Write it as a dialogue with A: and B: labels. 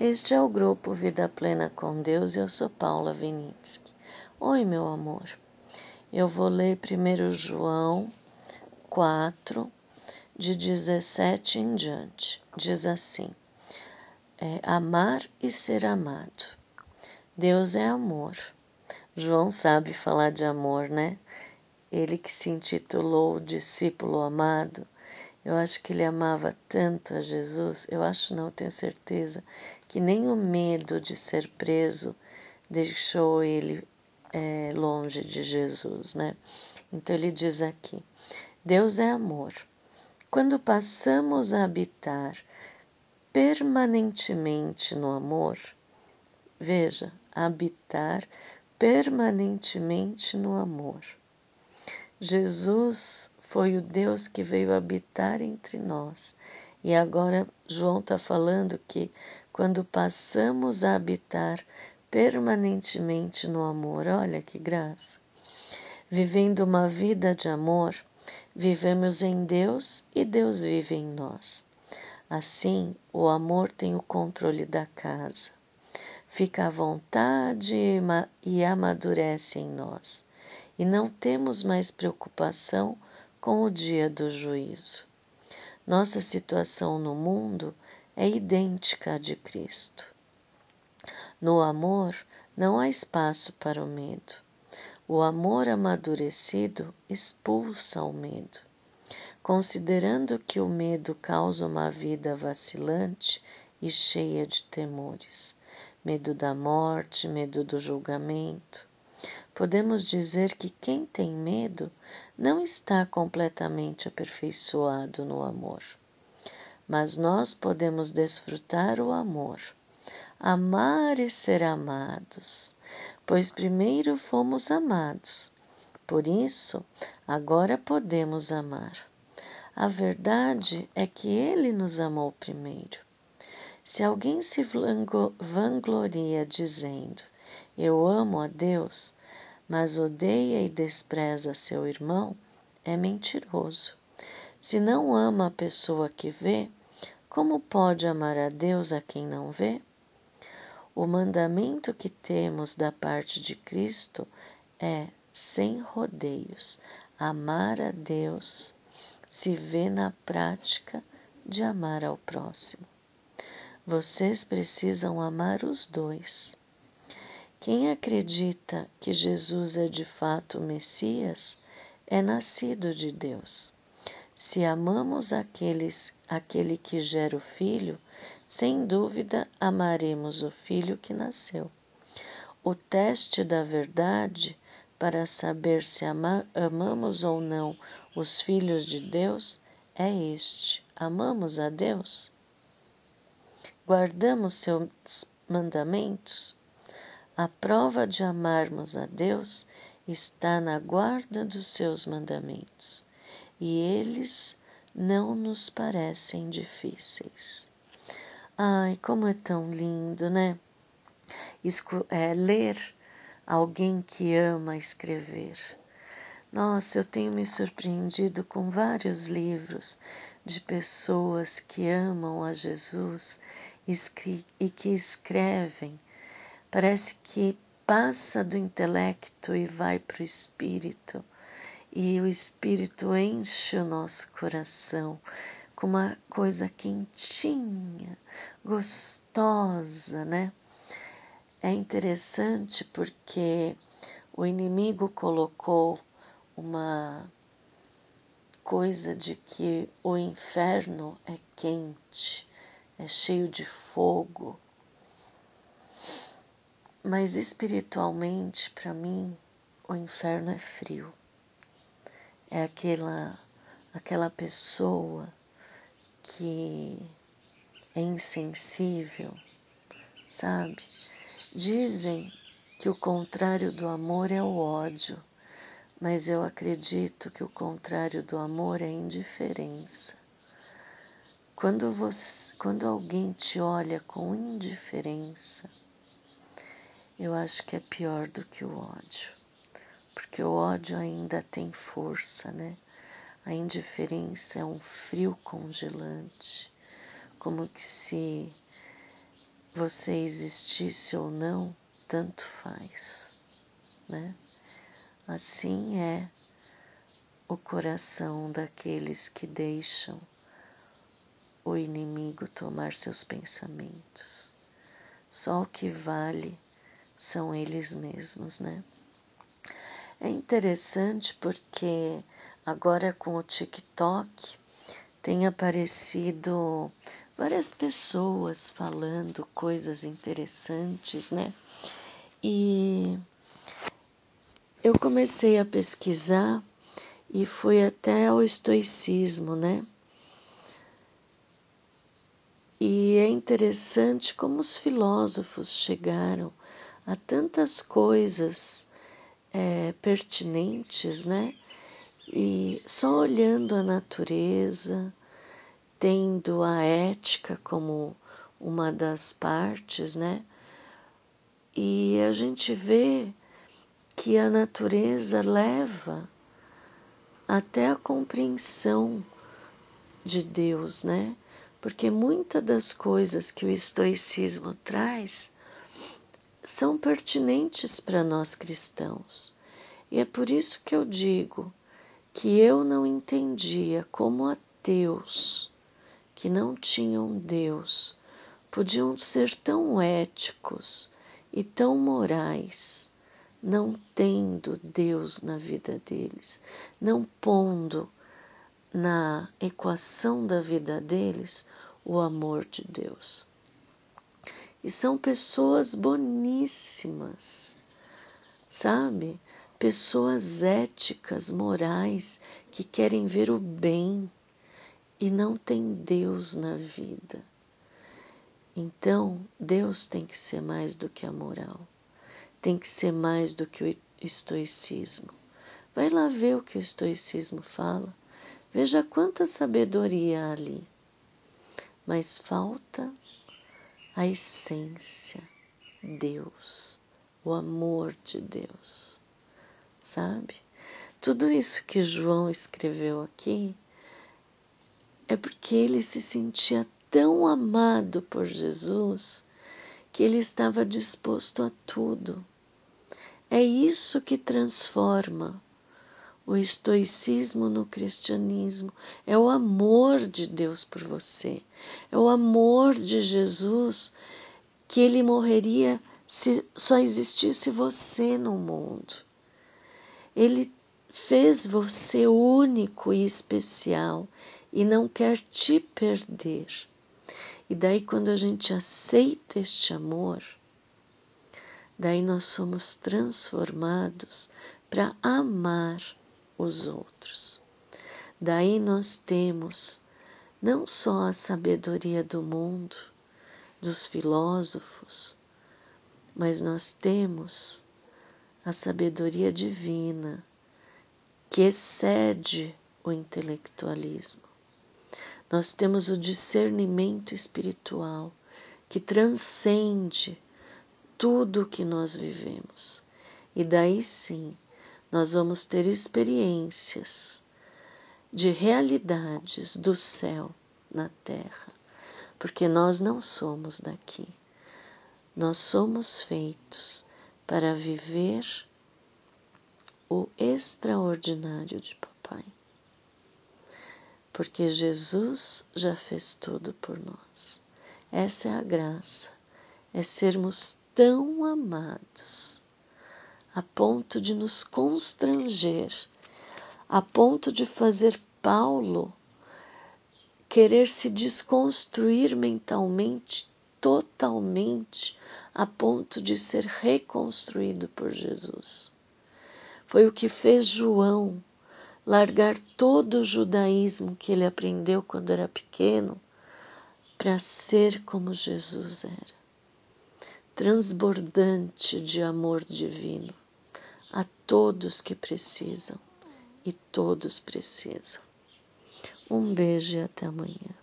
A: Este é o grupo Vida Plena com Deus eu sou Paula Vinitsky. Oi, meu amor. Eu vou ler 1 João 4, de 17 em diante. Diz assim: é, Amar e ser amado. Deus é amor. João sabe falar de amor, né? Ele que se intitulou discípulo amado eu acho que ele amava tanto a Jesus, eu acho não, tenho certeza, que nem o medo de ser preso deixou ele é, longe de Jesus, né? Então ele diz aqui: Deus é amor. Quando passamos a habitar permanentemente no amor, veja, habitar permanentemente no amor. Jesus foi o Deus que veio habitar entre nós. E agora João está falando que quando passamos a habitar permanentemente no amor, olha que graça. Vivendo uma vida de amor, vivemos em Deus e Deus vive em nós. Assim, o amor tem o controle da casa. Fica à vontade e amadurece em nós. E não temos mais preocupação com o dia do juízo. Nossa situação no mundo é idêntica à de Cristo. No amor não há espaço para o medo. O amor amadurecido expulsa o medo. Considerando que o medo causa uma vida vacilante e cheia de temores, medo da morte, medo do julgamento, podemos dizer que quem tem medo não está completamente aperfeiçoado no amor. Mas nós podemos desfrutar o amor, amar e ser amados, pois primeiro fomos amados. Por isso, agora podemos amar. A verdade é que Ele nos amou primeiro. Se alguém se vangloria dizendo, Eu amo a Deus, mas odeia e despreza seu irmão, é mentiroso. Se não ama a pessoa que vê, como pode amar a Deus a quem não vê? O mandamento que temos da parte de Cristo é, sem rodeios, amar a Deus, se vê na prática de amar ao próximo. Vocês precisam amar os dois. Quem acredita que Jesus é de fato o Messias é nascido de Deus. Se amamos aqueles, aquele que gera o Filho, sem dúvida amaremos o Filho que nasceu. O teste da verdade para saber se ama, amamos ou não os filhos de Deus é este: amamos a Deus? Guardamos seus mandamentos? A prova de amarmos a Deus está na guarda dos seus mandamentos, e eles não nos parecem difíceis. Ai, como é tão lindo, né? Esco é, ler alguém que ama escrever. Nossa, eu tenho me surpreendido com vários livros de pessoas que amam a Jesus e que escrevem Parece que passa do intelecto e vai para o espírito, e o espírito enche o nosso coração com uma coisa quentinha, gostosa, né? É interessante porque o inimigo colocou uma coisa de que o inferno é quente, é cheio de fogo, mas espiritualmente, para mim, o inferno é frio. É aquela aquela pessoa que é insensível, sabe? Dizem que o contrário do amor é o ódio, mas eu acredito que o contrário do amor é a indiferença. Quando, você, quando alguém te olha com indiferença, eu acho que é pior do que o ódio, porque o ódio ainda tem força, né? A indiferença é um frio congelante, como que se você existisse ou não, tanto faz, né? Assim é o coração daqueles que deixam o inimigo tomar seus pensamentos. Só o que vale são eles mesmos, né? É interessante porque agora com o TikTok tem aparecido várias pessoas falando coisas interessantes, né? E eu comecei a pesquisar e fui até o estoicismo, né? E é interessante como os filósofos chegaram a tantas coisas é, pertinentes, né? E só olhando a natureza, tendo a ética como uma das partes, né? E a gente vê que a natureza leva até a compreensão de Deus, né? Porque muitas das coisas que o estoicismo traz são pertinentes para nós cristãos. E é por isso que eu digo que eu não entendia como ateus que não tinham Deus podiam ser tão éticos e tão morais, não tendo Deus na vida deles, não pondo na equação da vida deles o amor de Deus. E são pessoas boníssimas, sabe? Pessoas éticas, morais, que querem ver o bem e não tem Deus na vida. Então, Deus tem que ser mais do que a moral, tem que ser mais do que o estoicismo. Vai lá ver o que o estoicismo fala. Veja quanta sabedoria há ali. Mas falta a essência, Deus, o amor de Deus, sabe? Tudo isso que João escreveu aqui é porque ele se sentia tão amado por Jesus que ele estava disposto a tudo. É isso que transforma o estoicismo no cristianismo. É o amor de Deus por você. É o amor de Jesus que ele morreria se só existisse você no mundo. Ele fez você único e especial e não quer te perder. E daí, quando a gente aceita este amor, daí nós somos transformados para amar os outros. Daí nós temos não só a sabedoria do mundo, dos filósofos, mas nós temos a sabedoria divina que excede o intelectualismo. Nós temos o discernimento espiritual que transcende tudo o que nós vivemos. E daí sim nós vamos ter experiências de realidades do céu na terra, porque nós não somos daqui. Nós somos feitos para viver o extraordinário de Papai. Porque Jesus já fez tudo por nós. Essa é a graça, é sermos tão amados a ponto de nos constranger, a ponto de fazer Paulo querer se desconstruir mentalmente, totalmente, a ponto de ser reconstruído por Jesus. Foi o que fez João largar todo o judaísmo que ele aprendeu quando era pequeno para ser como Jesus era, transbordante de amor divino a todos que precisam e todos precisam. Um beijo e até amanhã.